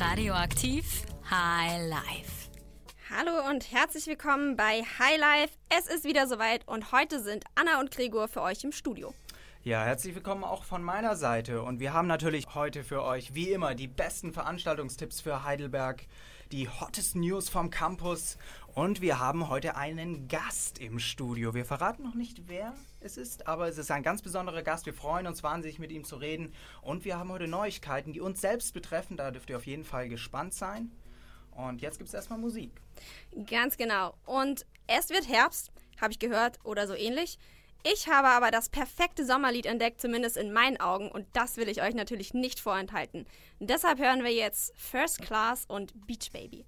Radioaktiv High Life. Hallo und herzlich willkommen bei High Life. Es ist wieder soweit und heute sind Anna und Gregor für euch im Studio. Ja, herzlich willkommen auch von meiner Seite. Und wir haben natürlich heute für euch, wie immer, die besten Veranstaltungstipps für Heidelberg, die hottesten News vom Campus. Und wir haben heute einen Gast im Studio. Wir verraten noch nicht, wer es ist, aber es ist ein ganz besonderer Gast. Wir freuen uns wahnsinnig, mit ihm zu reden. Und wir haben heute Neuigkeiten, die uns selbst betreffen. Da dürft ihr auf jeden Fall gespannt sein. Und jetzt gibt es erstmal Musik. Ganz genau. Und es wird Herbst, habe ich gehört, oder so ähnlich. Ich habe aber das perfekte Sommerlied entdeckt, zumindest in meinen Augen, und das will ich euch natürlich nicht vorenthalten. Deshalb hören wir jetzt First Class und Beach Baby.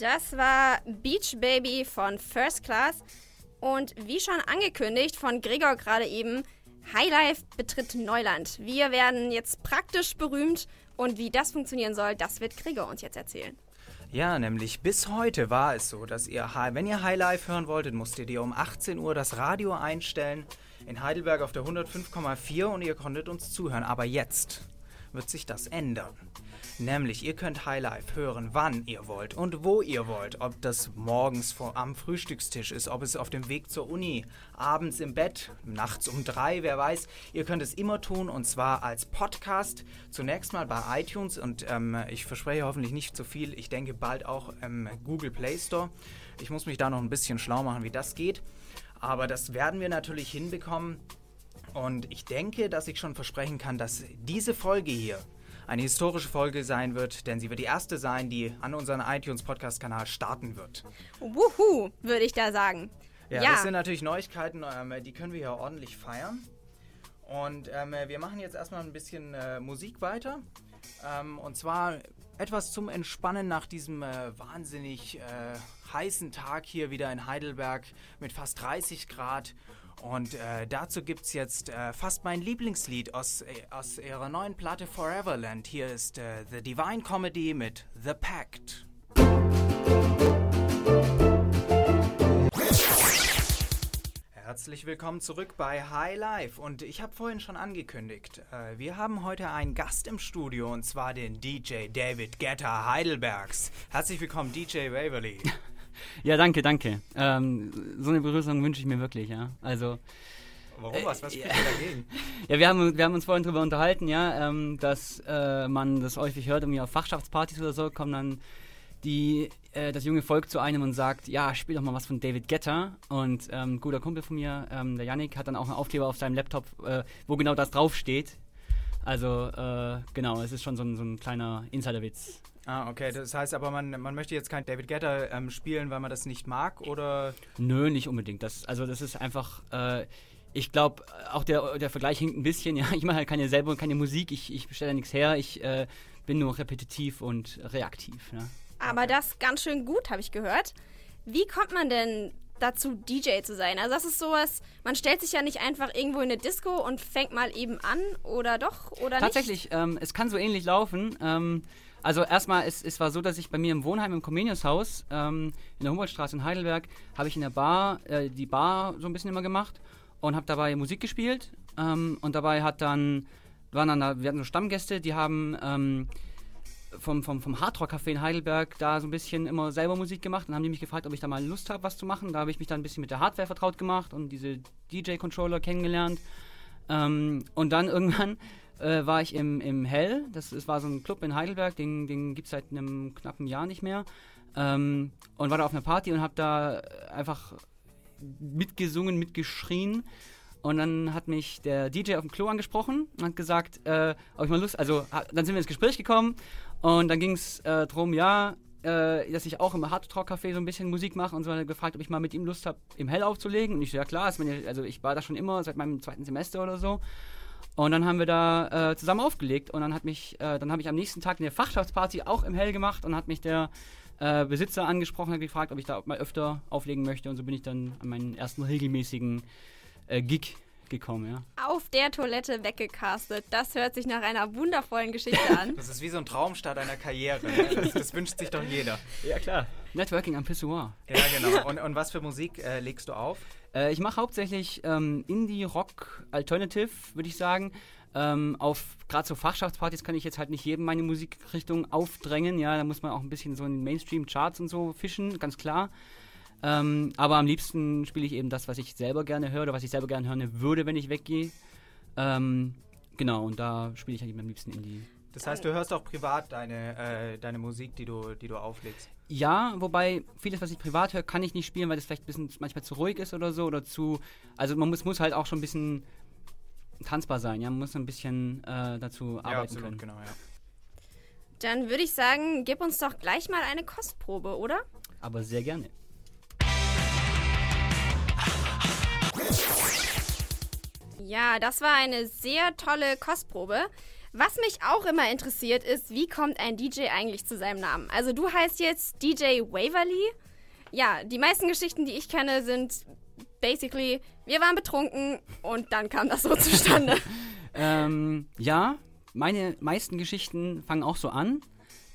Das war Beach Baby von First Class und wie schon angekündigt von Gregor gerade eben, Highlife betritt Neuland. Wir werden jetzt praktisch berühmt und wie das funktionieren soll, das wird Gregor uns jetzt erzählen. Ja, nämlich bis heute war es so, dass ihr, wenn ihr Highlife hören wolltet, musstet ihr um 18 Uhr das Radio einstellen in Heidelberg auf der 105,4 und ihr konntet uns zuhören. Aber jetzt wird sich das ändern. Nämlich, ihr könnt Highlife hören, wann ihr wollt und wo ihr wollt. Ob das morgens vor, am Frühstückstisch ist, ob es auf dem Weg zur Uni, abends im Bett, nachts um drei, wer weiß. Ihr könnt es immer tun und zwar als Podcast. Zunächst mal bei iTunes und ähm, ich verspreche hoffentlich nicht zu viel. Ich denke bald auch im Google Play Store. Ich muss mich da noch ein bisschen schlau machen, wie das geht. Aber das werden wir natürlich hinbekommen. Und ich denke, dass ich schon versprechen kann, dass diese Folge hier eine historische Folge sein wird, denn sie wird die erste sein, die an unseren iTunes-Podcast-Kanal starten wird. Wuhu, würde ich da sagen. Ja, ja, das sind natürlich Neuigkeiten, ähm, die können wir ja ordentlich feiern. Und ähm, wir machen jetzt erstmal ein bisschen äh, Musik weiter. Ähm, und zwar etwas zum Entspannen nach diesem äh, wahnsinnig äh, heißen Tag hier wieder in Heidelberg mit fast 30 Grad. Und äh, dazu gibt es jetzt äh, fast mein Lieblingslied aus, äh, aus ihrer neuen Platte Foreverland. Hier ist äh, The Divine Comedy mit The Pact. Herzlich willkommen zurück bei High Life und ich habe vorhin schon angekündigt, äh, wir haben heute einen Gast im Studio und zwar den DJ David Getter Heidelbergs. Herzlich willkommen DJ Waverly. Ja, danke, danke. Ähm, so eine Begrüßung wünsche ich mir wirklich, ja. Also. Warum was? Was spricht äh, dagegen? Ja, wir haben, wir haben uns vorhin darüber unterhalten, ja, ähm, dass äh, man das häufig hört, irgendwie auf Fachschaftspartys oder so, kommen dann die, äh, das junge Volk zu einem und sagt, ja, spiel doch mal was von David Getter. Und ähm, ein guter Kumpel von mir, ähm, der Yannick, hat dann auch einen Aufkleber auf seinem Laptop, äh, wo genau das draufsteht. Also, äh, genau, es ist schon so ein, so ein kleiner Insiderwitz. Ah, okay. Das heißt aber, man, man möchte jetzt kein David Guetta ähm, spielen, weil man das nicht mag, oder? Nö, nicht unbedingt. Das, also das ist einfach, äh, ich glaube, auch der, der Vergleich hinkt ein bisschen. Ja, ich mache halt keine selber keine Musik, ich, ich bestelle nichts her, ich äh, bin nur repetitiv und reaktiv. Ja. Aber das ganz schön gut, habe ich gehört. Wie kommt man denn dazu, DJ zu sein? Also das ist sowas, man stellt sich ja nicht einfach irgendwo in eine Disco und fängt mal eben an, oder doch, oder Tatsächlich, ähm, es kann so ähnlich laufen. Ähm, also erstmal, es, es war so, dass ich bei mir im Wohnheim im Comenius-Haus ähm, in der Humboldtstraße in Heidelberg, habe ich in der Bar äh, die Bar so ein bisschen immer gemacht und habe dabei Musik gespielt ähm, und dabei hat dann, waren dann da, wir hatten so Stammgäste, die haben ähm, vom, vom, vom Hardrock-Café in Heidelberg da so ein bisschen immer selber Musik gemacht und haben die mich gefragt, ob ich da mal Lust habe, was zu machen. Da habe ich mich dann ein bisschen mit der Hardware vertraut gemacht und diese DJ-Controller kennengelernt. Ähm, und dann irgendwann äh, war ich im, im Hell. Das, das war so ein Club in Heidelberg, den, den gibt es seit einem knappen Jahr nicht mehr. Ähm, und war da auf einer Party und habe da einfach mitgesungen, mitgeschrien. Und dann hat mich der DJ auf dem Klo angesprochen und hat gesagt, äh, ob ich mal Lust, also dann sind wir ins Gespräch gekommen und dann ging es äh, darum, ja, äh, dass ich auch im Hard Talk Café so ein bisschen Musik mache und so hat gefragt, ob ich mal mit ihm Lust habe, im Hell aufzulegen. Und ich so, ja klar, also ich war da schon immer seit meinem zweiten Semester oder so. Und dann haben wir da äh, zusammen aufgelegt und dann hat mich, äh, dann habe ich am nächsten Tag eine Fachschaftsparty auch im Hell gemacht und hat mich der äh, Besitzer angesprochen und gefragt, ob ich da mal öfter auflegen möchte und so bin ich dann an meinen ersten regelmäßigen äh, Gig gekommen, ja. Auf der Toilette weggecastet. Das hört sich nach einer wundervollen Geschichte an. Das ist wie so ein Traumstart einer Karriere. Ne? Das, das, wünscht sich doch jeder. Ja, klar. Networking am Pissoir. Ja, genau. Und, und was für Musik äh, legst du auf? Äh, ich mache hauptsächlich ähm, Indie, Rock, Alternative, würde ich sagen. Ähm, auf gerade so Fachschaftspartys kann ich jetzt halt nicht jedem meine Musikrichtung aufdrängen. Ja, da muss man auch ein bisschen so in den Mainstream-Charts und so fischen, ganz klar. Ähm, aber am liebsten spiele ich eben das, was ich selber gerne höre oder was ich selber gerne hören würde, wenn ich weggehe. Ähm, genau, und da spiele ich halt eben am liebsten Indie. Das heißt, du hörst auch privat deine, äh, deine Musik, die du, die du auflegst. Ja, wobei vieles, was ich privat höre, kann ich nicht spielen, weil das vielleicht ein bisschen manchmal zu ruhig ist oder so oder zu. Also man muss, muss halt auch schon ein bisschen tanzbar sein, ja, man muss ein bisschen äh, dazu arbeiten ja, absolut, können. genau, ja. Dann würde ich sagen, gib uns doch gleich mal eine Kostprobe, oder? Aber sehr gerne. Ja, das war eine sehr tolle Kostprobe. Was mich auch immer interessiert ist, wie kommt ein DJ eigentlich zu seinem Namen? Also du heißt jetzt DJ Waverly. Ja, die meisten Geschichten, die ich kenne, sind basically, wir waren betrunken und dann kam das so zustande. Ähm, ja, meine meisten Geschichten fangen auch so an.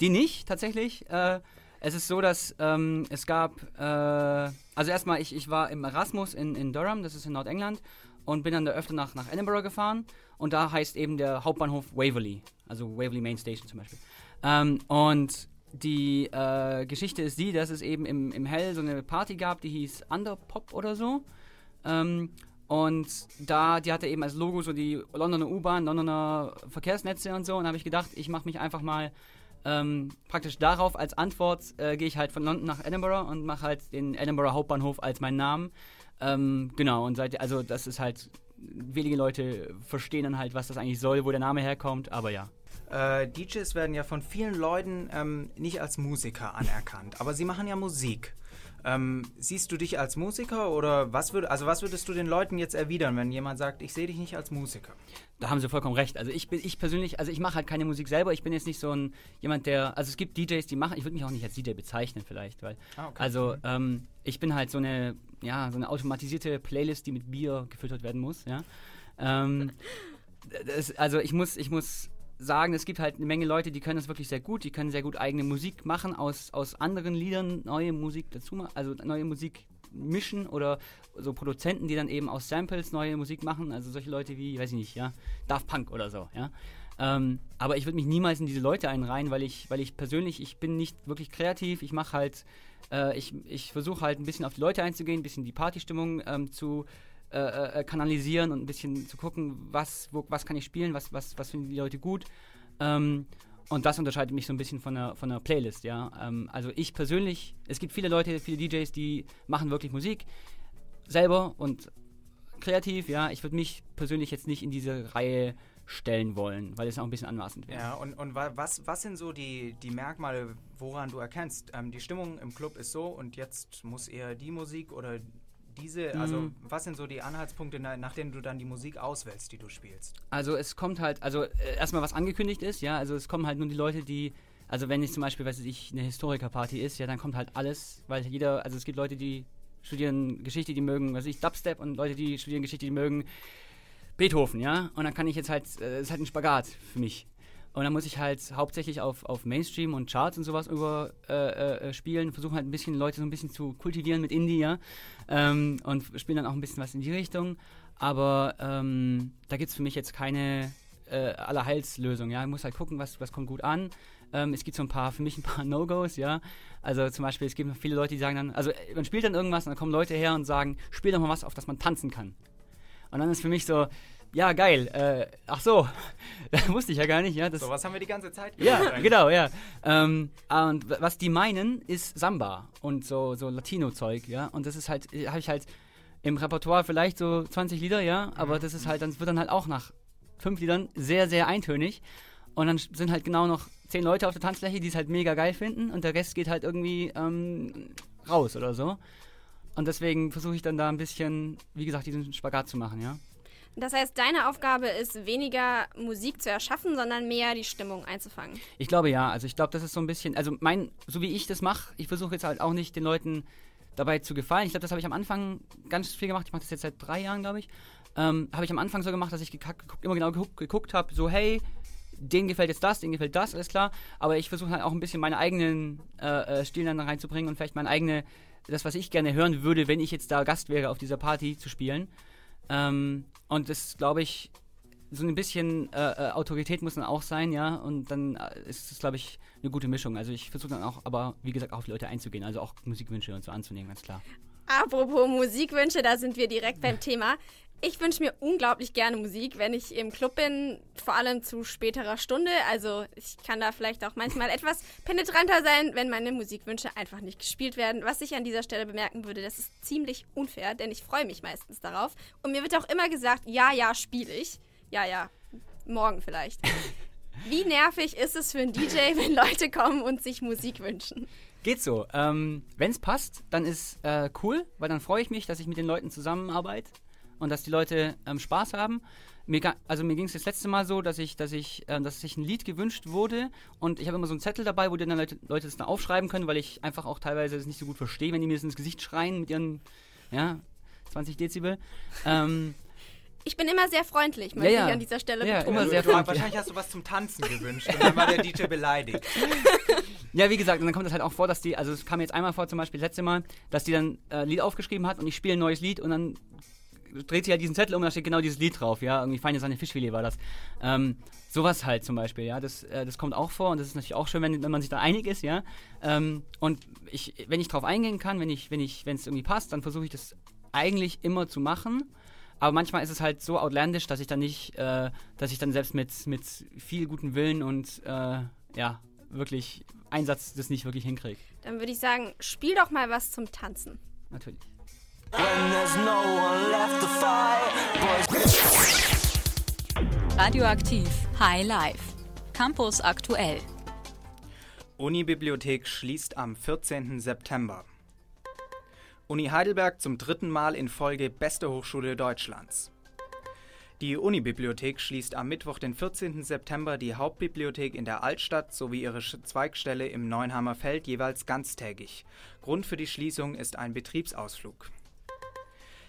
Die nicht, tatsächlich. Äh, es ist so, dass ähm, es gab, äh, also erstmal, ich, ich war im Erasmus in, in Durham, das ist in Nordengland, und bin dann da öfter nach, nach Edinburgh gefahren. Und da heißt eben der Hauptbahnhof Waverley, also Waverley Main Station zum Beispiel. Ähm, und die äh, Geschichte ist die, dass es eben im, im Hell so eine Party gab, die hieß Underpop oder so. Ähm, und da, die hatte eben als Logo so die Londoner U-Bahn, Londoner Verkehrsnetze und so. Und da habe ich gedacht, ich mache mich einfach mal ähm, praktisch darauf als Antwort, äh, gehe ich halt von London nach Edinburgh und mache halt den Edinburgh Hauptbahnhof als meinen Namen. Ähm, genau, und seit, also das ist halt, wenige Leute verstehen dann halt, was das eigentlich soll, wo der Name herkommt, aber ja. Äh, DJs werden ja von vielen Leuten ähm, nicht als Musiker anerkannt, aber sie machen ja Musik. Ähm, siehst du dich als Musiker oder was würd, also was würdest du den Leuten jetzt erwidern, wenn jemand sagt, ich sehe dich nicht als Musiker? Da haben sie vollkommen recht. Also ich bin, ich persönlich, also ich mache halt keine Musik selber. Ich bin jetzt nicht so ein jemand, der, also es gibt DJs, die machen. Ich würde mich auch nicht als DJ bezeichnen vielleicht, weil, Ah, okay. also ähm, ich bin halt so eine, ja, so eine automatisierte Playlist, die mit Bier gefüttert werden muss. Ja. Ähm, das, also ich muss, ich muss sagen, es gibt halt eine Menge Leute, die können das wirklich sehr gut. Die können sehr gut eigene Musik machen aus, aus anderen Liedern, neue Musik dazu machen, also neue Musik mischen oder so Produzenten, die dann eben aus Samples neue Musik machen. Also solche Leute wie, weiß ich nicht, ja, Daft Punk oder so, ja. Ähm, aber ich würde mich niemals in diese Leute einreihen, weil ich, weil ich persönlich, ich bin nicht wirklich kreativ. Ich mache halt, äh, ich, ich versuche halt ein bisschen auf die Leute einzugehen, ein bisschen die Partystimmung ähm, zu äh, äh, kanalisieren und ein bisschen zu gucken, was, wo, was kann ich spielen, was, was, was finden die Leute gut. Ähm, und das unterscheidet mich so ein bisschen von der, von der Playlist, ja. Ähm, also ich persönlich, es gibt viele Leute, viele DJs, die machen wirklich Musik selber und kreativ, ja. Ich würde mich persönlich jetzt nicht in diese Reihe stellen wollen, weil es auch ein bisschen anmaßend wäre. Ja, und, und wa- was, was sind so die, die Merkmale, woran du erkennst, ähm, die Stimmung im Club ist so und jetzt muss eher die Musik oder diese, also Mhm. was sind so die Anhaltspunkte, na- nach denen du dann die Musik auswählst, die du spielst? Also es kommt halt, also äh, erstmal was angekündigt ist, ja, also es kommen halt nur die Leute, die, also wenn ich zum Beispiel, weiß ich, eine Historikerparty ist, ja, dann kommt halt alles, weil jeder, also es gibt Leute, die studieren Geschichte, die mögen, weiß ich, Dubstep und Leute, die studieren Geschichte, die mögen Beethoven, ja, und dann kann ich jetzt halt, äh, das ist halt ein Spagat für mich. Und dann muss ich halt hauptsächlich auf, auf Mainstream und Charts und sowas über äh, äh, spielen, versuchen halt ein bisschen Leute so ein bisschen zu kultivieren mit Indie, ja. Ähm, und spielen dann auch ein bisschen was in die Richtung. Aber ähm, da gibt es für mich jetzt keine äh, Allerheilslösung, ja. Ich muss halt gucken, was, was kommt gut an. Ähm, es gibt so ein paar, für mich ein paar No-Gos, ja. Also zum Beispiel, es gibt viele Leute, die sagen dann, also äh, man spielt dann irgendwas und dann kommen Leute her und sagen, spiel doch mal was, auf das man tanzen kann. Und dann ist für mich so, ja, geil, äh, ach so, das wusste ich ja gar nicht, ja. Das, So, was haben wir die ganze Zeit ja, gemacht eigentlich? genau, ja. Ähm, und w- was die meinen, ist Samba und so, so Latino-Zeug, ja. Und das ist halt, habe ich halt im Repertoire vielleicht so 20 Lieder, ja. Aber das ist halt, dann wird dann halt auch nach fünf Liedern sehr, sehr eintönig. Und dann sind halt genau noch zehn Leute auf der Tanzfläche, die es halt mega geil finden. Und der Rest geht halt irgendwie ähm, raus oder so. Und deswegen versuche ich dann da ein bisschen, wie gesagt, diesen Spagat zu machen, ja. Das heißt, deine Aufgabe ist weniger Musik zu erschaffen, sondern mehr die Stimmung einzufangen. Ich glaube ja. Also ich glaube, das ist so ein bisschen, also mein, so wie ich das mache, ich versuche jetzt halt auch nicht den Leuten dabei zu gefallen. Ich glaube, das habe ich am Anfang ganz viel gemacht. Ich mache das jetzt seit drei Jahren, glaube ich. Ähm, habe ich am Anfang so gemacht, dass ich immer genau geguckt, geguckt habe, so hey, denen gefällt jetzt das, denen gefällt das, alles klar. Aber ich versuche halt auch ein bisschen meine eigenen äh, äh, Stil dann reinzubringen und vielleicht meine eigene, das, was ich gerne hören würde, wenn ich jetzt da Gast wäre auf dieser Party zu spielen. Ähm, und das, glaube ich, so ein bisschen äh, äh, Autorität muss dann auch sein, ja. Und dann äh, ist es, glaube ich, eine gute Mischung. Also ich versuche dann auch, aber wie gesagt, auch auf die Leute einzugehen, also auch Musikwünsche und so anzunehmen, ganz klar. Apropos Musikwünsche, da sind wir direkt beim Thema. Ich wünsche mir unglaublich gerne Musik, wenn ich im Club bin, vor allem zu späterer Stunde. Also ich kann da vielleicht auch manchmal etwas penetranter sein, wenn meine Musikwünsche einfach nicht gespielt werden. Was ich an dieser Stelle bemerken würde, das ist ziemlich unfair, denn ich freue mich meistens darauf. Und mir wird auch immer gesagt, ja, ja, spiele ich. Ja, ja, morgen vielleicht. Wie nervig ist es für einen DJ, wenn Leute kommen und sich Musik wünschen? Geht so. Ähm, Wenn es passt, dann ist äh, cool, weil dann freue ich mich, dass ich mit den Leuten zusammenarbeite und dass die Leute ähm, Spaß haben. Mir, also mir ging es das letzte Mal so, dass ich, dass ich, äh, dass sich ein Lied gewünscht wurde und ich habe immer so einen Zettel dabei, wo die dann Leute, Leute das dann aufschreiben können, weil ich einfach auch teilweise das nicht so gut verstehe, wenn die mir das ins Gesicht schreien mit ihren, ja, 20 Dezibel. Ähm, ich bin immer sehr freundlich, möchte Ja, ja. ich an dieser Stelle Ja, betonen. immer sehr freundlich. wahrscheinlich hast du was zum Tanzen gewünscht und dann war der DJ beleidigt. Ja, wie gesagt, und dann kommt das halt auch vor, dass die, also es kam jetzt einmal vor, zum Beispiel das letzte Mal, dass die dann äh, ein Lied aufgeschrieben hat und ich spiele ein neues Lied und dann dreht sie halt diesen Zettel um und da steht genau dieses Lied drauf, ja, irgendwie feine Sahne Fischfilet war das. Ähm, sowas halt zum Beispiel, ja, das, äh, das kommt auch vor und das ist natürlich auch schön, wenn, wenn man sich da einig ist, ja. Ähm, und ich, wenn ich drauf eingehen kann, wenn ich, wenn ich, wenn es irgendwie passt, dann versuche ich das eigentlich immer zu machen. Aber manchmal ist es halt so outlandish, dass ich dann nicht, äh, dass ich dann selbst mit, mit viel guten Willen und äh, ja, wirklich Einsatz das nicht wirklich hinkriege. Dann würde ich sagen, spiel doch mal was zum Tanzen. Natürlich. Radioaktiv High Life. Campus aktuell. Unibibliothek schließt am 14. September. Uni Heidelberg zum dritten Mal in Folge Beste Hochschule Deutschlands. Die Unibibliothek schließt am Mittwoch, den 14. September, die Hauptbibliothek in der Altstadt sowie ihre Zweigstelle im Neuenheimer Feld jeweils ganztägig. Grund für die Schließung ist ein Betriebsausflug.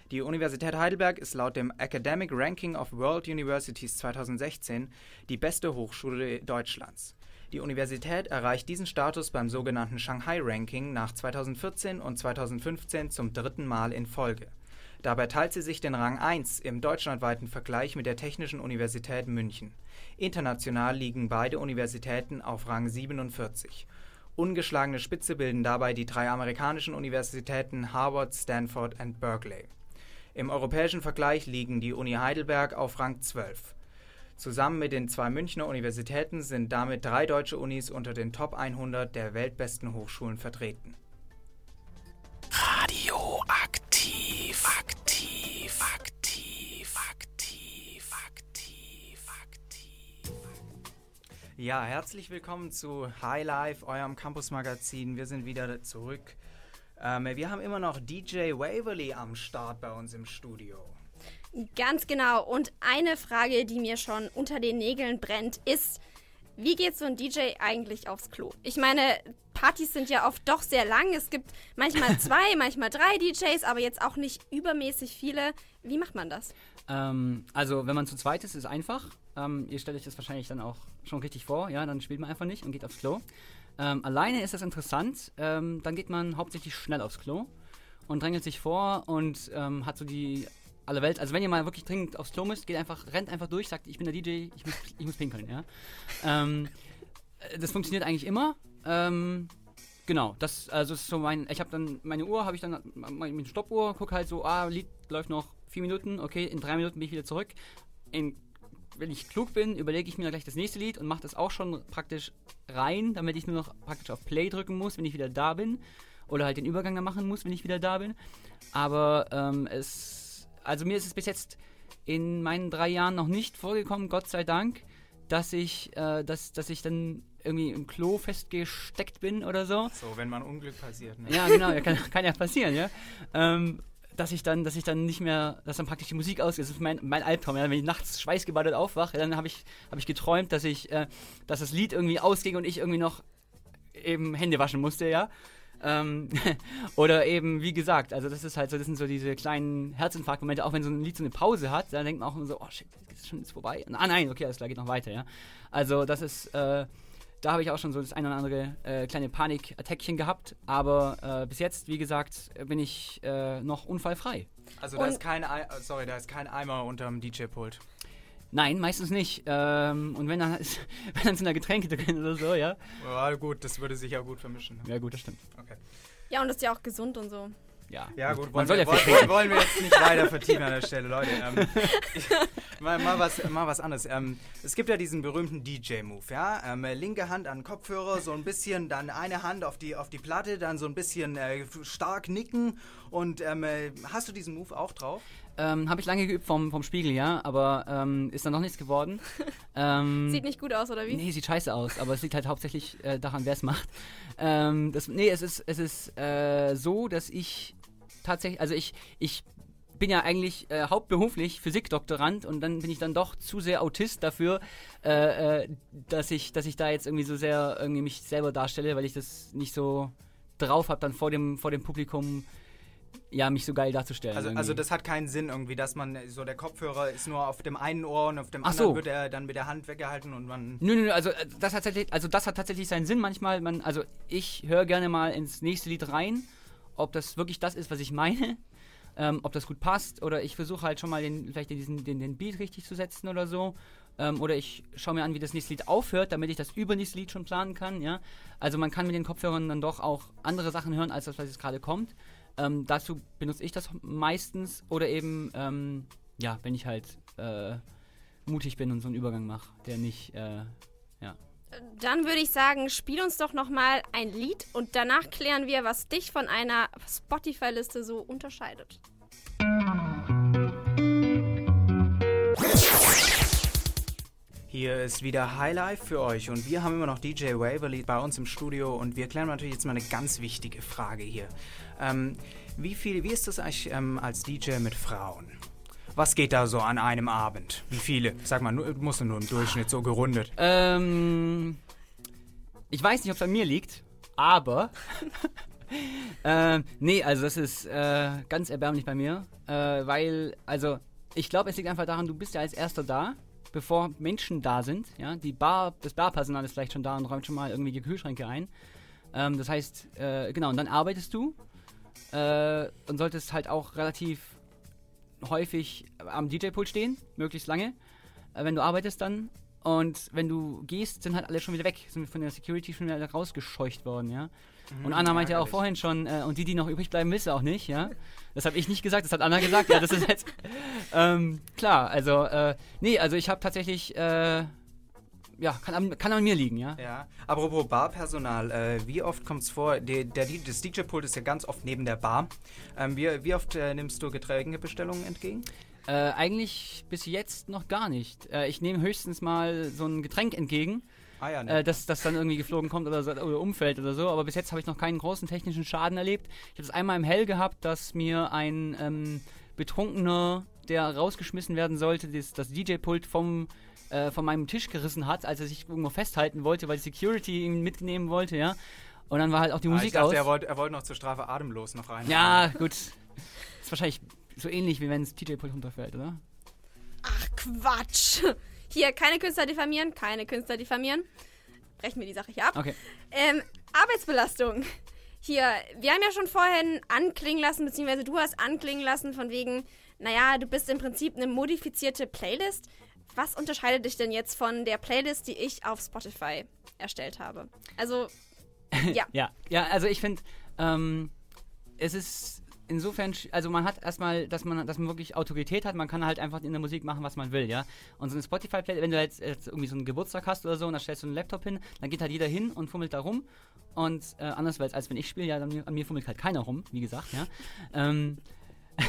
Die Universität Heidelberg ist laut dem Academic Ranking of World Universities 2016 die beste Hochschule Deutschlands. Die Universität erreicht diesen Status beim sogenannten Shanghai Ranking nach 2014 und 2015 zum dritten Mal in Folge. Dabei teilt sie sich den Rang 1 im deutschlandweiten Vergleich mit der Technischen Universität München. International liegen beide Universitäten auf Rang 47. Ungeschlagene Spitze bilden dabei die drei amerikanischen Universitäten Harvard, Stanford und Berkeley. Im europäischen Vergleich liegen die Uni Heidelberg auf Rang 12. Zusammen mit den zwei Münchner Universitäten sind damit drei deutsche Unis unter den Top 100 der weltbesten Hochschulen vertreten. Radioaktiv, aktiv, aktiv, aktiv, aktiv, aktiv. Ja, herzlich willkommen zu High Life, eurem Campus-Magazin. Wir sind wieder zurück. Ähm, wir haben immer noch DJ Waverly am Start bei uns im Studio. Ganz genau. Und eine Frage, die mir schon unter den Nägeln brennt, ist, wie geht so ein DJ eigentlich aufs Klo? Ich meine, Partys sind ja oft doch sehr lang. Es gibt manchmal zwei, manchmal drei DJs, aber jetzt auch nicht übermäßig viele. Wie macht man das? Ähm, also, wenn man zu zweit ist, ist einfach. Ähm, ihr stellt euch das wahrscheinlich dann auch schon richtig vor, ja, dann spielt man einfach nicht und geht aufs Klo. Ähm, alleine ist das interessant, ähm, dann geht man hauptsächlich schnell aufs Klo und drängelt sich vor und ähm, hat so die alle Welt. Also wenn ihr mal wirklich dringend aufs Klo müsst, geht einfach, rennt einfach durch, sagt, ich bin der DJ, ich muss, ich muss pinkeln, ja. Ähm, äh, das funktioniert eigentlich immer. Ähm, genau, das also ist so mein. Ich habe dann meine Uhr, habe ich dann meine Stoppuhr, guck halt so, ah, Lied läuft noch vier Minuten, okay, in drei Minuten bin ich wieder zurück. In, wenn ich klug bin, überlege ich mir dann gleich das nächste Lied und mache das auch schon praktisch rein, damit ich nur noch praktisch auf Play drücken muss, wenn ich wieder da bin. Oder halt den Übergang dann machen muss, wenn ich wieder da bin. Aber ähm, es. Also mir ist es bis jetzt in meinen drei Jahren noch nicht vorgekommen, Gott sei Dank, dass ich, äh, dass, dass ich dann irgendwie im Klo festgesteckt bin oder so. So, wenn man Unglück passiert. Ne? Ja, genau, kann, kann ja passieren, ja. Ähm, dass ich dann, dass ich dann nicht mehr, dass dann praktisch die Musik aus ist. Das ist mein, mein Albtraum. Ja. Wenn ich nachts schweißgebadet aufwache, dann habe ich, hab ich geträumt, dass ich, äh, dass das Lied irgendwie ausging und ich irgendwie noch eben Hände waschen musste, ja. Ähm, oder eben, wie gesagt, also das ist halt so, das sind so diese kleinen Herzinfarktmomente, auch wenn so ein Lied so eine Pause hat, dann denkt man auch immer so, oh shit, ist schon jetzt vorbei. Ah nein, okay, alles klar, geht noch weiter, ja. Also das ist, äh, da habe ich auch schon so das eine oder andere äh, kleine Panikattackchen gehabt, aber äh, bis jetzt, wie gesagt, bin ich äh, noch unfallfrei. Also da Und- ist kein, Ei- äh, sorry, da ist kein Eimer unterm DJ-Pult. Nein, meistens nicht. Ähm, und wenn dann, ist, wenn dann sind da Getränke drin oder so, ja. Ja, gut, das würde sich ja gut vermischen. Ja, gut, das stimmt. Okay. Ja, und das ist ja auch gesund und so. Ja, Ja, gut, Man wollen, soll wir, ja wollen, wir jetzt nicht weiter vertiefen an der Stelle, Leute. Ähm, ich, mal, mal, was, mal was anderes. Ähm, es gibt ja diesen berühmten DJ-Move, ja? Ähm, äh, linke Hand an Kopfhörer, so ein bisschen, dann eine Hand auf die, auf die Platte, dann so ein bisschen äh, stark nicken. Und ähm, äh, hast du diesen Move auch drauf? Ähm, Habe ich lange geübt vom, vom Spiegel, ja, aber ähm, ist dann noch nichts geworden. ähm, Sieht nicht gut aus, oder wie? Nee, sieht scheiße aus, aber es liegt halt hauptsächlich äh, daran, wer es macht. Ähm, das, nee, es ist, es ist äh, so, dass ich tatsächlich, also ich, ich bin ja eigentlich äh, hauptberuflich Physikdoktorand und dann bin ich dann doch zu sehr Autist dafür, äh, äh, dass ich, dass ich da jetzt irgendwie so sehr irgendwie mich selber darstelle, weil ich das nicht so drauf habe, dann vor dem, vor dem Publikum ja mich so geil darzustellen. Also, irgendwie. also das hat keinen Sinn irgendwie, dass man so der Kopfhörer ist nur auf dem einen Ohr und auf dem Ach anderen so. wird er dann mit der Hand weggehalten und man. Nö, nö, nö, also äh, das hat tatsächlich, also das hat tatsächlich seinen Sinn manchmal. Man, also ich höre gerne mal ins nächste Lied rein, ob das wirklich das ist, was ich meine, ähm, ob das gut passt, oder ich versuche halt schon mal den, vielleicht diesen, den, den Beat richtig zu setzen oder so. Ähm, oder ich schaue mir an, wie das nächste Lied aufhört, damit ich das übernächste Lied schon planen kann, ja. Also man kann mit den Kopfhörern dann doch auch andere Sachen hören, als das, was jetzt gerade kommt. Ähm, dazu benutze ich das meistens oder eben, ähm, ja, wenn ich halt äh, mutig bin und so einen Übergang mache, der nicht, äh, ja. Dann würde ich sagen, spiel uns doch nochmal ein Lied und danach klären wir, was dich von einer Spotify-Liste so unterscheidet. Hier ist wieder Highlife für euch und wir haben immer noch DJ Waverly bei uns im Studio und wir klären natürlich jetzt mal eine ganz wichtige Frage hier. Ähm, wie viel, wie ist das eigentlich ähm, als DJ mit Frauen? Was geht da so an einem Abend? Wie viele? Sag mal, nur, musst du nur im Durchschnitt so gerundet. Ähm, ich weiß nicht, ob es an mir liegt, aber. ähm, nee, also das ist äh, ganz erbärmlich bei mir, äh, weil, also, ich glaube, es liegt einfach daran, du bist ja als Erster da, bevor Menschen da sind. Ja, die Bar, das Barpersonal ist vielleicht schon da und räumt schon mal irgendwie die Kühlschränke ein. Ähm, das heißt, äh, genau, und dann arbeitest du äh, und solltest halt auch relativ häufig am DJ-Pult stehen, möglichst lange, äh, wenn du arbeitest dann. Und wenn du gehst, sind halt alle schon wieder weg, sind von der Security schon wieder rausgescheucht worden, ja. Und Anna meinte ja auch vorhin schon, äh, und die, die noch übrig bleiben, willst du auch nicht, ja. Das habe ich nicht gesagt, das hat Anna gesagt, ja, das ist jetzt, ähm, klar, also, äh, nee, also ich habe tatsächlich, äh, ja, kann an, kann an mir liegen, ja. Ja, apropos Barpersonal, äh, wie oft kommt es vor, der, der, das DJ-Pult ist ja ganz oft neben der Bar. Ähm, wie, wie oft äh, nimmst du Getränkebestellungen entgegen? Äh, eigentlich bis jetzt noch gar nicht. Äh, ich nehme höchstens mal so ein Getränk entgegen, Ah ja, äh, dass das dann irgendwie geflogen kommt oder, so, oder umfällt oder so. Aber bis jetzt habe ich noch keinen großen technischen Schaden erlebt. Ich habe es einmal im Hell gehabt, dass mir ein ähm, Betrunkener, der rausgeschmissen werden sollte, das, das DJ-Pult vom äh, von meinem Tisch gerissen hat, als er sich irgendwo festhalten wollte, weil die Security ihn mitnehmen wollte, ja. Und dann war halt auch die Ah, Musik ich dachte, aus. er wollte er wollte noch zur Strafe atemlos noch rein. ja, gut. Ist wahrscheinlich so ähnlich, wie wenn das DJ-Pult runterfällt, oder? Ach, Quatsch. Hier, keine Künstler diffamieren, keine Künstler diffamieren. Brechen wir die Sache hier ab. Okay. Ähm, Arbeitsbelastung. Hier, wir haben ja schon vorhin anklingen lassen, beziehungsweise du hast anklingen lassen, von wegen, naja, du bist im Prinzip eine modifizierte Playlist. Was unterscheidet dich denn jetzt von der Playlist, die ich auf Spotify erstellt habe? Also, ja. Ja, ja, also ich finde, ähm, es ist insofern, also man hat erstmal, dass man, dass man wirklich Autorität hat, man kann halt einfach in der Musik machen, was man will, ja. Und so eine Spotify-Playlist, wenn du jetzt, jetzt irgendwie so einen Geburtstag hast oder so und da stellst du einen Laptop hin, dann geht halt jeder hin und fummelt da rum. Und äh, anders als, wenn ich spiele, ja, an an mir fummelt halt keiner rum, wie gesagt, ja. Ähm,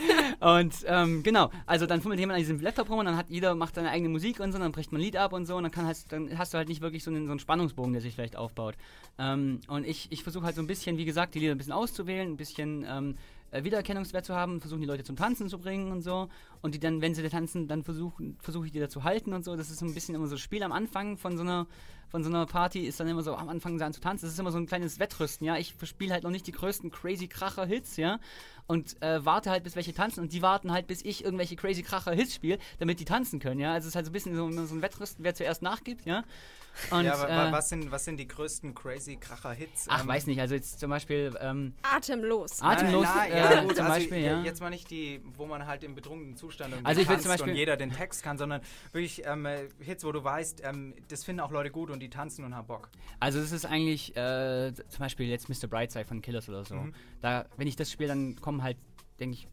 und ähm, genau, also dann fummelt jemand an diesem Laptop rum und dann hat jeder macht seine eigene Musik und so, dann bricht man ein Lied ab und so und dann kann halt, dann hast du halt nicht wirklich so einen, so einen Spannungsbogen, der sich vielleicht aufbaut. Ähm, und ich, ich versuche halt so ein bisschen, wie gesagt, die Lieder ein bisschen auszuwählen, ein bisschen ähm, äh, Wiedererkennungswert zu haben, versuchen die Leute zum Tanzen zu bringen und so. Und die dann, wenn sie da tanzen, dann versuche ich die da zu halten und so. Das ist so ein bisschen immer so ein Spiel am Anfang von so einer von so einer Party ist dann immer so, am Anfang sie an zu tanzen. Das ist immer so ein kleines Wettrüsten, ja. Ich spiele halt noch nicht die größten crazy Kracher-Hits, ja. Und äh, warte halt, bis welche tanzen. Und die warten halt, bis ich irgendwelche crazy Kracher-Hits spiele, damit die tanzen können, ja. Also es ist halt so ein bisschen so, so ein Wettrüsten, wer zuerst nachgibt, ja. Und, ja, wa- äh, was, sind, was sind die größten crazy Kracher-Hits? Ach, Ähm, weiß nicht. Also jetzt zum Beispiel, ähm, Atemlos. Atemlos, Nein, äh, ja, gut, zum also Beispiel, ja. Jetzt mal nicht die, wo man halt im betrunkenen Zustand Also ich will tanzt zum Beispiel- und jeder den Text kann, sondern wirklich ähm, äh, Hits, wo du weißt, ähm, das finden auch Leute gut und die tanzen und haben Bock. Also es ist eigentlich äh, zum Beispiel jetzt Mr. Brightside von Killers oder so. Mhm. Da, wenn ich das spiele, dann kommen halt, denke ich,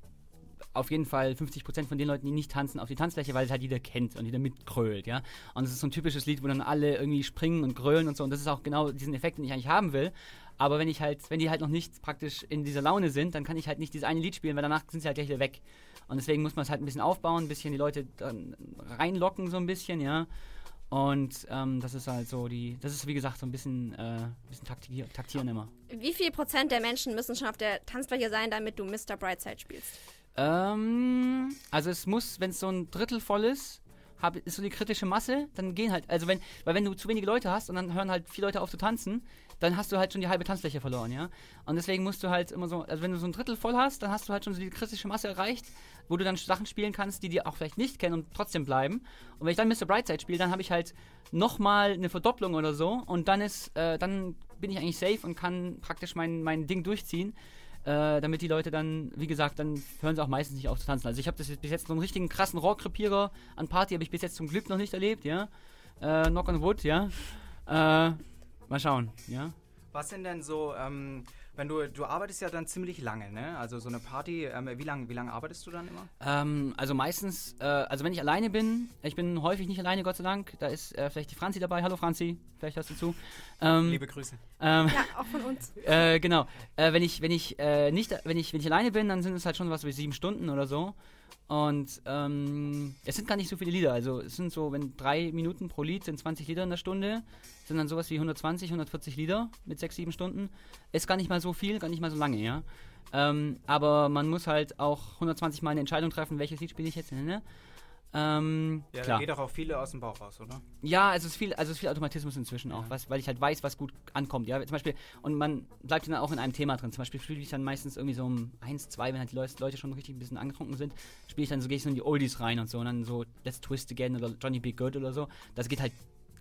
auf jeden Fall 50% von den Leuten, die nicht tanzen, auf die Tanzfläche, weil es halt jeder kennt und jeder mitgrölt, ja. Und es ist so ein typisches Lied, wo dann alle irgendwie springen und grölen und so. Und das ist auch genau diesen Effekt, den ich eigentlich haben will. Aber wenn ich halt, wenn die halt noch nicht praktisch in dieser Laune sind, dann kann ich halt nicht dieses eine Lied spielen, weil danach sind sie halt gleich wieder weg. Und deswegen muss man es halt ein bisschen aufbauen, ein bisschen die Leute dann reinlocken, so ein bisschen, ja. Und ähm, das ist halt so die, das ist wie gesagt so ein bisschen, äh, ein bisschen taktier, taktieren immer. Wie viel Prozent der Menschen müssen schon auf der Tanzfläche sein, damit du Mr. Brightside spielst? Ähm, also es muss, wenn es so ein Drittel voll ist, hab, ist so die kritische Masse, dann gehen halt, also wenn, weil wenn du zu wenige Leute hast und dann hören halt vier Leute auf zu tanzen, dann hast du halt schon die halbe Tanzfläche verloren, ja. Und deswegen musst du halt immer so, also wenn du so ein Drittel voll hast, dann hast du halt schon so die kritische Masse erreicht, wo du dann Sachen spielen kannst, die die auch vielleicht nicht kennen und trotzdem bleiben. Und wenn ich dann Mr. Brightside spiele, dann habe ich halt nochmal eine Verdopplung oder so und dann ist, äh, dann bin ich eigentlich safe und kann praktisch mein, mein Ding durchziehen äh, damit die Leute dann, wie gesagt, dann hören sie auch meistens nicht auf zu tanzen. Also ich habe das jetzt bis jetzt so einen richtigen krassen Rohrkrepierer an Party habe ich bis jetzt zum Glück noch nicht erlebt, ja. Äh, knock on wood, ja. Äh, mal schauen, ja. Was sind denn so, ähm, wenn du, du arbeitest ja dann ziemlich lange, ne? Also so eine Party, ähm, wie lange wie lang arbeitest du dann immer? Ähm, also meistens, äh, also wenn ich alleine bin, ich bin häufig nicht alleine, Gott sei Dank, da ist äh, vielleicht die Franzi dabei. Hallo Franzi, vielleicht hörst du zu. Ähm, Liebe Grüße. ähm, Ja, auch von uns. Äh, genau. Äh, wenn ich, wenn ich äh, nicht, wenn ich, wenn ich alleine bin, dann sind es halt schon was wie sieben Stunden oder so. Und ähm, es sind gar nicht so viele Lieder. Also es sind so, wenn drei Minuten pro Lied sind 20 Lieder in der Stunde, sind dann sowas wie 120, 140 Lieder mit sechs, sieben Stunden. Ist gar nicht mal so viel, gar nicht mal so lange, ja. Ähm, aber man muss halt auch 120 Mal eine Entscheidung treffen, welches Lied spiele ich jetzt. Ne? Ähm, Ja, da klar. geht doch auch viele aus dem Bauch raus, oder? Ja, also es ist viel, also es ist viel Automatismus inzwischen auch, was, weil ich halt weiß, was gut ankommt. Ja, zum Beispiel, und man bleibt dann auch in einem Thema drin. Zum Beispiel spiele ich dann meistens irgendwie so um 1, 2, wenn halt die Leute, Leute schon richtig ein bisschen angetrunken sind, spiele ich dann so, gehe ich so in die Oldies rein und so und dann so Let's Twist Again oder Johnny Be Good oder so. Das geht halt,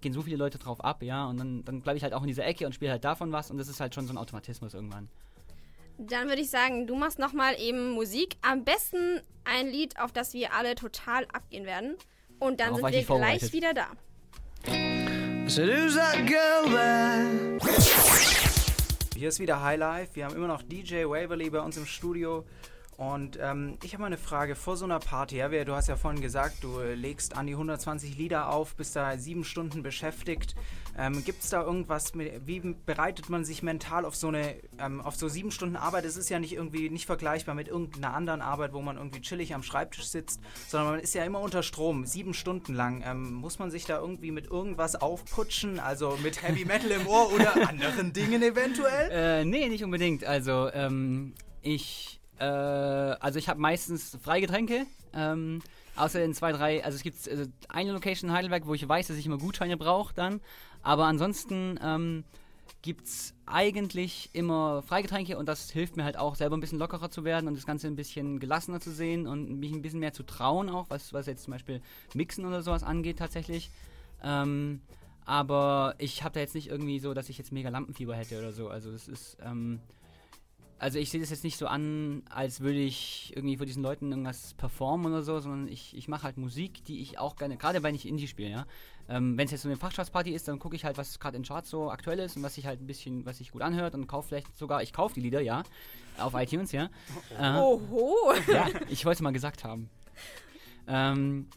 gehen so viele Leute drauf ab, ja, und dann, dann bleibe ich halt auch in dieser Ecke und spiele halt davon was und das ist halt schon so ein Automatismus irgendwann. Dann würde ich sagen, du machst nochmal eben Musik. Am besten ein Lied, auf das wir alle total abgehen werden. Und dann Darauf sind wir gleich wieder da. said, Who's that girl there? Hier ist wieder Highlife. Wir haben immer noch DJ Waverly bei uns im Studio. Und ähm, ich habe mal eine Frage vor so einer Party. Ja, du hast ja vorhin gesagt, du legst an die 120 Lieder auf, bist da sieben Stunden beschäftigt. Ähm, Gibt es da irgendwas, mit- wie bereitet man sich mental auf so eine, ähm, auf so sieben Stunden Arbeit? Es ist ja nicht irgendwie nicht vergleichbar mit irgendeiner anderen Arbeit, wo man irgendwie chillig am Schreibtisch sitzt, sondern man ist ja immer unter Strom, sieben Stunden lang. Ähm, muss man sich da irgendwie mit irgendwas aufputschen, also mit Heavy Metal im Ohr oder anderen Dingen eventuell? Äh, nee, nicht unbedingt. Also, ähm, ich, äh, also ich habe meistens Freigetränke. Ähm, außer in zwei, drei, also es gibt also eine Location in Heidelberg, wo ich weiß, dass ich immer Gutscheine brauche dann. Aber ansonsten ähm, gibt es eigentlich immer Freigetränke und das hilft mir halt auch, selber ein bisschen lockerer zu werden und das Ganze ein bisschen gelassener zu sehen und mich ein bisschen mehr zu trauen auch, was, was jetzt zum Beispiel Mixen oder sowas angeht tatsächlich. Ähm, aber ich habe da jetzt nicht irgendwie so, dass ich jetzt mega Lampenfieber hätte oder so. Also es ist, ähm, also ich sehe das jetzt nicht so an, als würde ich irgendwie vor diesen Leuten irgendwas performen oder so, sondern ich, ich mache halt Musik, die ich auch gerne, gerade wenn ich Indie spiele, ja. Ähm, wenn es jetzt so eine Fachschaftsparty ist, dann gucke ich halt, was gerade in Charts so aktuell ist und was sich halt ein bisschen, was sich gut anhört und kaufe vielleicht sogar, ich kaufe die Lieder, ja, auf iTunes, ja. Äh, Oho. ja, ich wollte es mal gesagt haben. Ähm,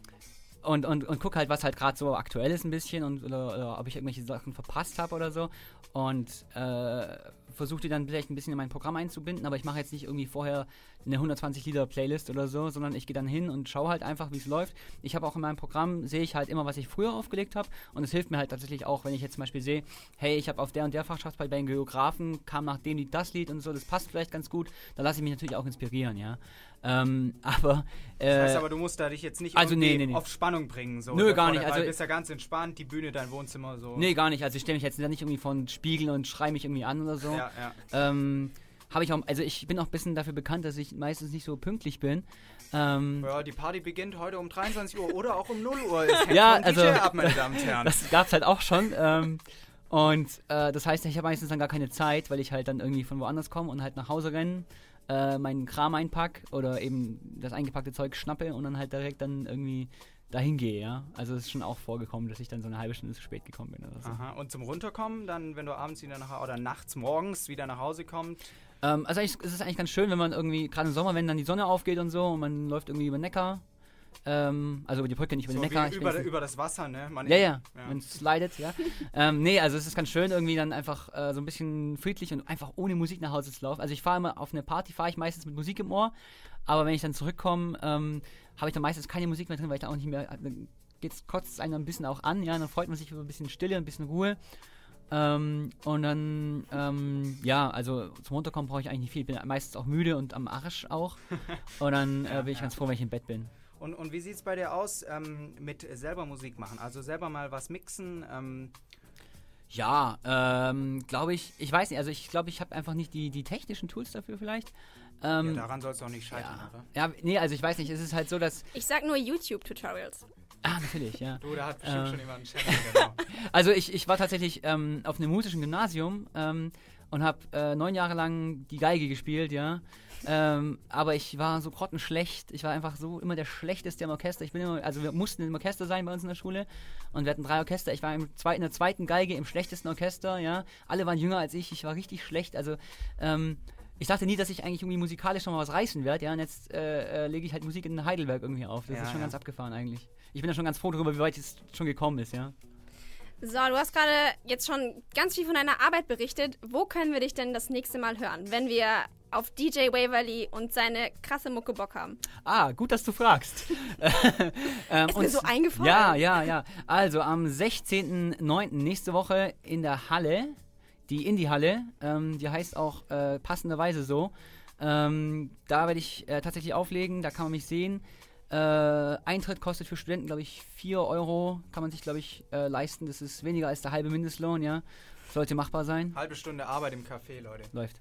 und, und, und guck halt, was halt gerade so aktuell ist ein bisschen und oder, oder ob ich irgendwelche Sachen verpasst habe oder so. Und äh, versuche die dann vielleicht ein bisschen in mein Programm einzubinden, aber ich mache jetzt nicht irgendwie vorher eine 120 Lieder Playlist oder so, sondern ich gehe dann hin und schaue halt einfach, wie es läuft. Ich habe auch in meinem Programm, sehe ich halt immer, was ich früher aufgelegt habe und es hilft mir halt tatsächlich auch, wenn ich jetzt zum Beispiel sehe, hey, ich habe auf der und der Fachschaftsparty bei den Geografen, kam nach dem Lied das Lied und so, das passt vielleicht ganz gut, da lasse ich mich natürlich auch inspirieren, ja. Ähm, aber, äh, Das heißt aber, du musst da dich jetzt nicht also nee, nee, nee. auf Spannung bringen. So, Nö, gar nicht, also- du bist ja ganz entspannt, die Bühne, dein Wohnzimmer so. Nee, gar nicht. Also ich stelle mich jetzt nicht irgendwie von Spiegel und schreie mich irgendwie an oder so. Ja, ja. Ähm, habe ich auch, also ich bin auch ein bisschen dafür bekannt, dass ich meistens nicht so pünktlich bin. Ähm, Ja, die Party beginnt heute um 23 Uhr oder auch um 0 Uhr. Es Ja, also- ab, meine Damen und Herren. das gab's halt auch schon. Ähm, und äh, das heißt, ich habe meistens dann gar keine Zeit, weil ich halt dann irgendwie von woanders komme und halt nach Hause rennen äh, meinen Kram einpack oder eben das eingepackte Zeug schnappe und dann halt direkt dann irgendwie dahin gehe, ja. Also es ist schon auch vorgekommen, dass ich dann so eine halbe Stunde zu spät gekommen bin oder so. Aha. Und zum Runterkommen, dann, wenn du abends wieder nach oder nachts morgens wieder nach Hause kommst. Ähm, also eigentlich, es ist eigentlich ganz schön, wenn man irgendwie, gerade im Sommer, wenn dann die Sonne aufgeht und so und man läuft irgendwie über den Neckar. Ähm, also über die Brücke, nicht über So den Neckar. über, über das Wasser, ne? Man ja, ja, Ja. man slidet, ja. ähm, nee, also es ist ganz schön, irgendwie dann einfach äh, so ein bisschen friedlich und einfach ohne Musik nach Hause zu laufen. Also ich fahre immer auf eine Party, fahre ich meistens mit Musik im Ohr, aber wenn ich dann zurückkomme, ähm, habe ich dann meistens keine Musik mehr drin, weil ich da auch nicht mehr, dann geht's, kotzt es einen ein bisschen auch an, ja, dann freut man sich über ein bisschen Stille, ein bisschen Ruhe. Ähm, und dann, ähm, ja, also zum Runterkommen brauche ich eigentlich nicht viel. Ich bin meistens auch müde und am Arsch auch. Und dann äh, bin ich ganz froh, wenn ich im Bett bin. Und, und wie sieht es bei dir aus ähm, mit selber Musik machen? Also selber mal was mixen? Ähm, Ja, ähm, glaube ich, ich weiß nicht, also ich glaube, ich habe einfach nicht die, die technischen Tools dafür vielleicht. ja, Ähm, daran soll es auch nicht scheitern, ja. oder? ja, nee, also ich weiß nicht, es ist halt so, dass, Ich sag nur YouTube-Tutorials. Ah, natürlich, ja. Du, da hat bestimmt Äh. schon jemand einen Channel, genau. Also ich, ich war tatsächlich ähm, auf einem musischen Gymnasium ähm, und habe äh, neun Jahre lang die Geige gespielt, ja. Ähm, aber ich war so grottenschlecht. Ich war einfach so immer der Schlechteste im Orchester. Ich bin immer, also wir mussten im Orchester sein bei uns in der Schule und wir hatten drei Orchester. Ich war im zweiten, in der zweiten Geige im schlechtesten Orchester, ja. Alle waren jünger als ich. Ich war richtig schlecht. Also ähm, ich dachte nie, dass ich eigentlich irgendwie musikalisch schon mal was reißen werde, ja. Und jetzt äh, äh, lege ich halt Musik in Heidelberg irgendwie auf. Das Ja, ist schon ja. ganz abgefahren eigentlich. Ich bin da schon ganz froh darüber, wie weit es schon gekommen ist, ja. So, du hast gerade jetzt schon ganz viel von deiner Arbeit berichtet. Wo können wir dich denn das nächste Mal hören, wenn wir auf DJ Waverly und seine krasse Mucke Bock haben? Ah, gut, dass du fragst. ähm, Ist mir so eingefallen. Ja, ja, ja. Also am 16.09. nächste Woche in der Halle, die Indie-Halle, ähm, die heißt auch äh, passenderweise so. Ähm, da werde ich äh, tatsächlich auflegen, da kann man mich sehen. Äh, Eintritt kostet für Studenten, glaube ich, 4 Euro. Kann man sich, glaube ich, äh, leisten. Das ist weniger als der halbe Mindestlohn, ja. Sollte machbar sein. Halbe Stunde Arbeit im Café, Leute. Läuft.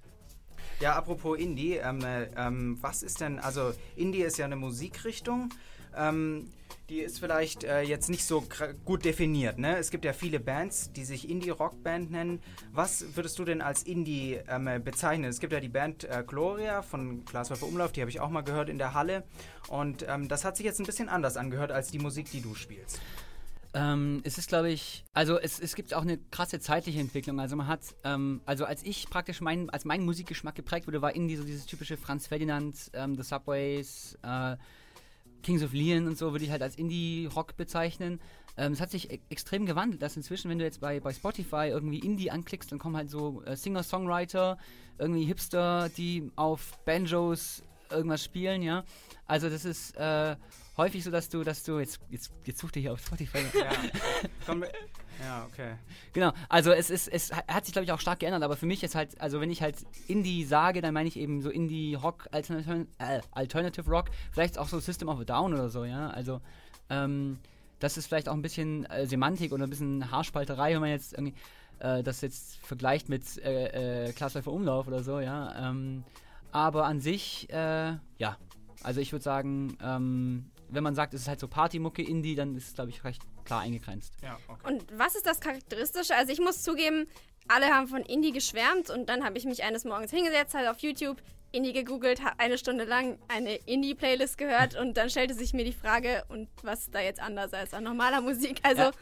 Ja, apropos Indie, ähm, äh, ähm, was ist denn, also Indie ist ja eine Musikrichtung, ähm, die ist vielleicht äh, jetzt nicht so gut definiert, ne? Es gibt ja viele Bands, die sich Indie-Rock-Band nennen. Was würdest du denn als Indie ähm, äh, bezeichnen? Es gibt ja die Band äh, Gloria von Glaswürfel Umlauf, die habe ich auch mal gehört in der Halle. Und ähm, das hat sich jetzt ein bisschen anders angehört als die Musik, die du spielst. Ähm, es ist, glaube ich, also es, es gibt auch eine krasse zeitliche Entwicklung. Also man hat, ähm, also als ich praktisch mein, als mein Musikgeschmack geprägt wurde, war Indie so dieses typische Franz Ferdinand, ähm, The Subways, äh, Kings of Leon und so würde ich halt als Indie-Rock bezeichnen. Ähm, es hat sich e extrem gewandelt, dass inzwischen, wenn du jetzt bei, bei Spotify irgendwie Indie anklickst, dann kommen halt so äh, Singer-Songwriter, irgendwie Hipster, die auf Banjos irgendwas spielen, ja. Also das ist äh, häufig so, dass du, dass du, jetzt, jetzt, jetzt such dir hier auf Spotify. Ja, Komm, ja okay. Genau, also es ist, es ha- hat sich glaube ich auch stark geändert, aber für mich ist halt, also wenn ich halt Indie sage, dann meine ich eben so Indie-Rock, Alternative, äh, Alternative Rock, vielleicht auch so System of a Down oder so, ja, also ähm, das ist vielleicht auch ein bisschen äh, Semantik oder ein bisschen Haarspalterei, wenn man jetzt irgendwie äh, das jetzt vergleicht mit äh, äh, Umlauf oder so, ja, ähm, aber an sich, äh, ja, also ich würde sagen, ähm, wenn man sagt, es ist halt so Partymucke Indie, dann ist es glaube ich recht klar eingegrenzt. Ja, okay. Und was ist das Charakteristische? Also ich muss zugeben, alle haben von Indie geschwärmt und dann habe ich mich eines Morgens hingesetzt, halt auf YouTube Indie gegoogelt, habe eine Stunde lang eine Indie-Playlist gehört und dann stellte sich mir die Frage, und was ist da jetzt anders als an normaler Musik? Also Ja.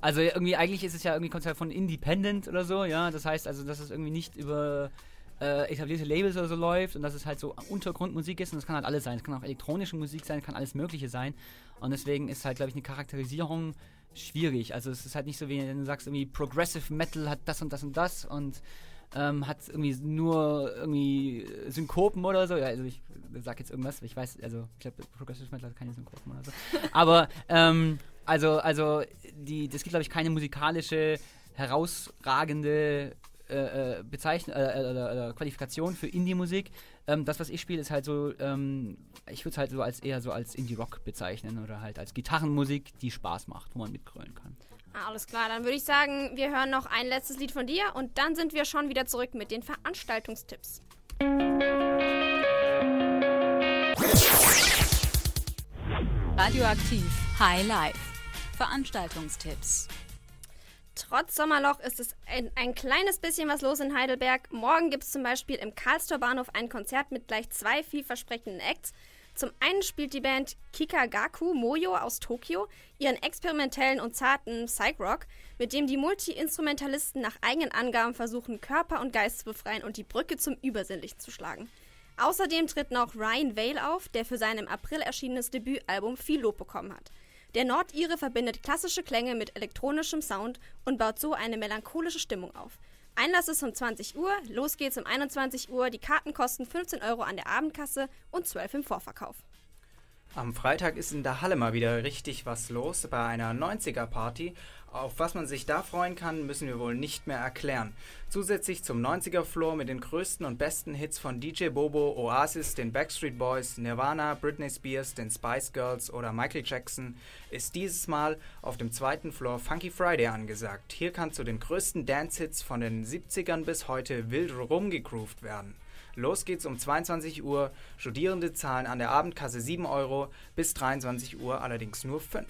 Also irgendwie, eigentlich ist es ja irgendwie Konzept von Independent oder so, ja. Das heißt also, dass es irgendwie nicht über äh, etablierte Labels oder so läuft und dass es halt so Untergrundmusik ist und das kann halt alles sein. Es kann auch elektronische Musik sein, kann alles Mögliche sein. Und deswegen ist halt, glaube ich, eine Charakterisierung schwierig. Also es ist halt nicht so, wie wenn du sagst, irgendwie Progressive Metal hat das und das und das und ähm, hat irgendwie nur irgendwie Synkopen oder so. Ja, also ich sag jetzt irgendwas, ich weiß, also ich glaube, Progressive Metal hat keine Synkopen oder so. Aber ähm, also, also die, es gibt, glaube ich, keine musikalische herausragende äh, äh, Bezeichnung äh, äh, oder, oder Qualifikation für Indie-Musik. Ähm, das, was ich spiele, ist halt so, ähm, ich würde es halt so als eher so als Indie-Rock bezeichnen oder halt als Gitarrenmusik, die Spaß macht, wo man mitgrölen kann. Ah, Alles klar, dann würde ich sagen, wir hören noch ein letztes Lied von dir und dann sind wir schon wieder zurück mit den Veranstaltungstipps. Radioaktiv High Life. Veranstaltungstipps. Trotz Sommerloch ist es ein, ein kleines bisschen was los in Heidelberg. Morgen gibt es zum Beispiel im Karlstor Bahnhof ein Konzert mit gleich zwei vielversprechenden Acts. Zum einen spielt die Band Kikagaku Moyo aus Tokio ihren experimentellen und zarten Psych-Rock, mit dem die Multi-Instrumentalisten nach eigenen Angaben versuchen, Körper und Geist zu befreien und die Brücke zum Übersinnlichen zu schlagen. Außerdem tritt noch Ryan Vale auf, der für sein im April erschienenes Debütalbum viel Lob bekommen hat. Der Nordire verbindet klassische Klänge mit elektronischem Sound und baut so eine melancholische Stimmung auf. Einlass ist um 20 Uhr, los geht's um 21 Uhr, die Karten kosten 15 Euro an der Abendkasse und 12 im Vorverkauf. Am Freitag ist in der Halle mal wieder richtig was los bei einer 90er-Party. Auf was man sich da freuen kann, müssen wir wohl nicht mehr erklären. Zusätzlich zum 90er-Floor mit den größten und besten Hits von DJ Bobo, Oasis, den Backstreet Boys, Nirvana, Britney Spears, den Spice Girls oder Michael Jackson ist dieses Mal auf dem zweiten Floor Funky Friday angesagt. Hier kann zu den größten Dance-Hits von den 70ern bis heute wild rumgegroovt werden. Los geht's um 22 Uhr. Studierende zahlen an der Abendkasse 7 Euro, bis 23 Uhr allerdings nur 5.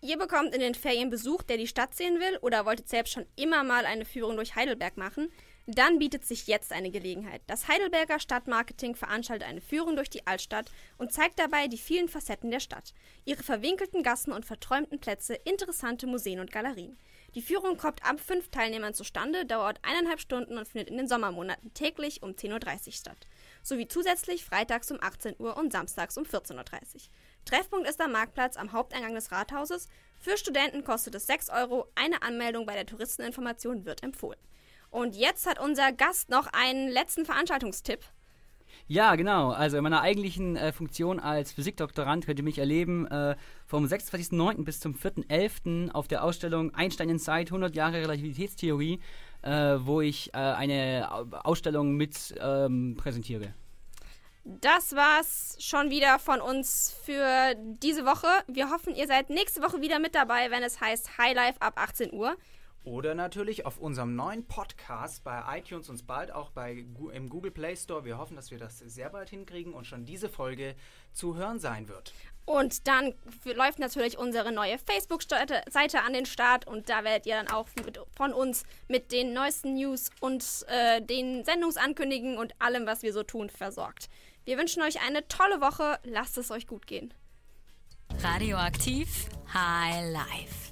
Ihr bekommt in den Ferien Besuch, der die Stadt sehen will oder wolltet selbst schon immer mal eine Führung durch Heidelberg machen? Dann bietet sich jetzt eine Gelegenheit. Das Heidelberger Stadtmarketing veranstaltet eine Führung durch die Altstadt und zeigt dabei die vielen Facetten der Stadt, ihre verwinkelten Gassen und verträumten Plätze, interessante Museen und Galerien. Die Führung kommt ab fünf Teilnehmern zustande, dauert eineinhalb Stunden und findet in den Sommermonaten täglich um 10.30 Uhr statt. Sowie zusätzlich freitags um 18 Uhr und samstags um 14.30 Uhr. Treffpunkt ist am Marktplatz am Haupteingang des Rathauses. Für Studenten kostet es 6 Euro. Eine Anmeldung bei der Touristeninformation wird empfohlen. Und jetzt hat unser Gast noch einen letzten Veranstaltungstipp. Ja, genau. Also in meiner eigentlichen äh, Funktion als Physikdoktorand könnt ihr mich erleben äh, vom 26.09. bis zum 4.11. auf der Ausstellung Einstein Inside 100 Jahre Relativitätstheorie, äh, wo ich äh, eine Ausstellung mit ähm, präsentiere. Das war's schon wieder von uns für diese Woche. Wir hoffen, ihr seid nächste Woche wieder mit dabei, wenn es heißt High Life ab 18 Uhr. Oder natürlich auf unserem neuen Podcast bei iTunes und bald auch bei, im Google Play Store. Wir hoffen, dass wir das sehr bald hinkriegen und schon diese Folge zu hören sein wird. Und dann läuft natürlich unsere neue Facebook-Seite an den Start und da werdet ihr dann auch mit, von uns mit den neuesten News und äh, den Sendungsankündigungen und allem, was wir so tun, versorgt. Wir wünschen euch eine tolle Woche. Lasst es euch gut gehen. Radioaktiv High Life.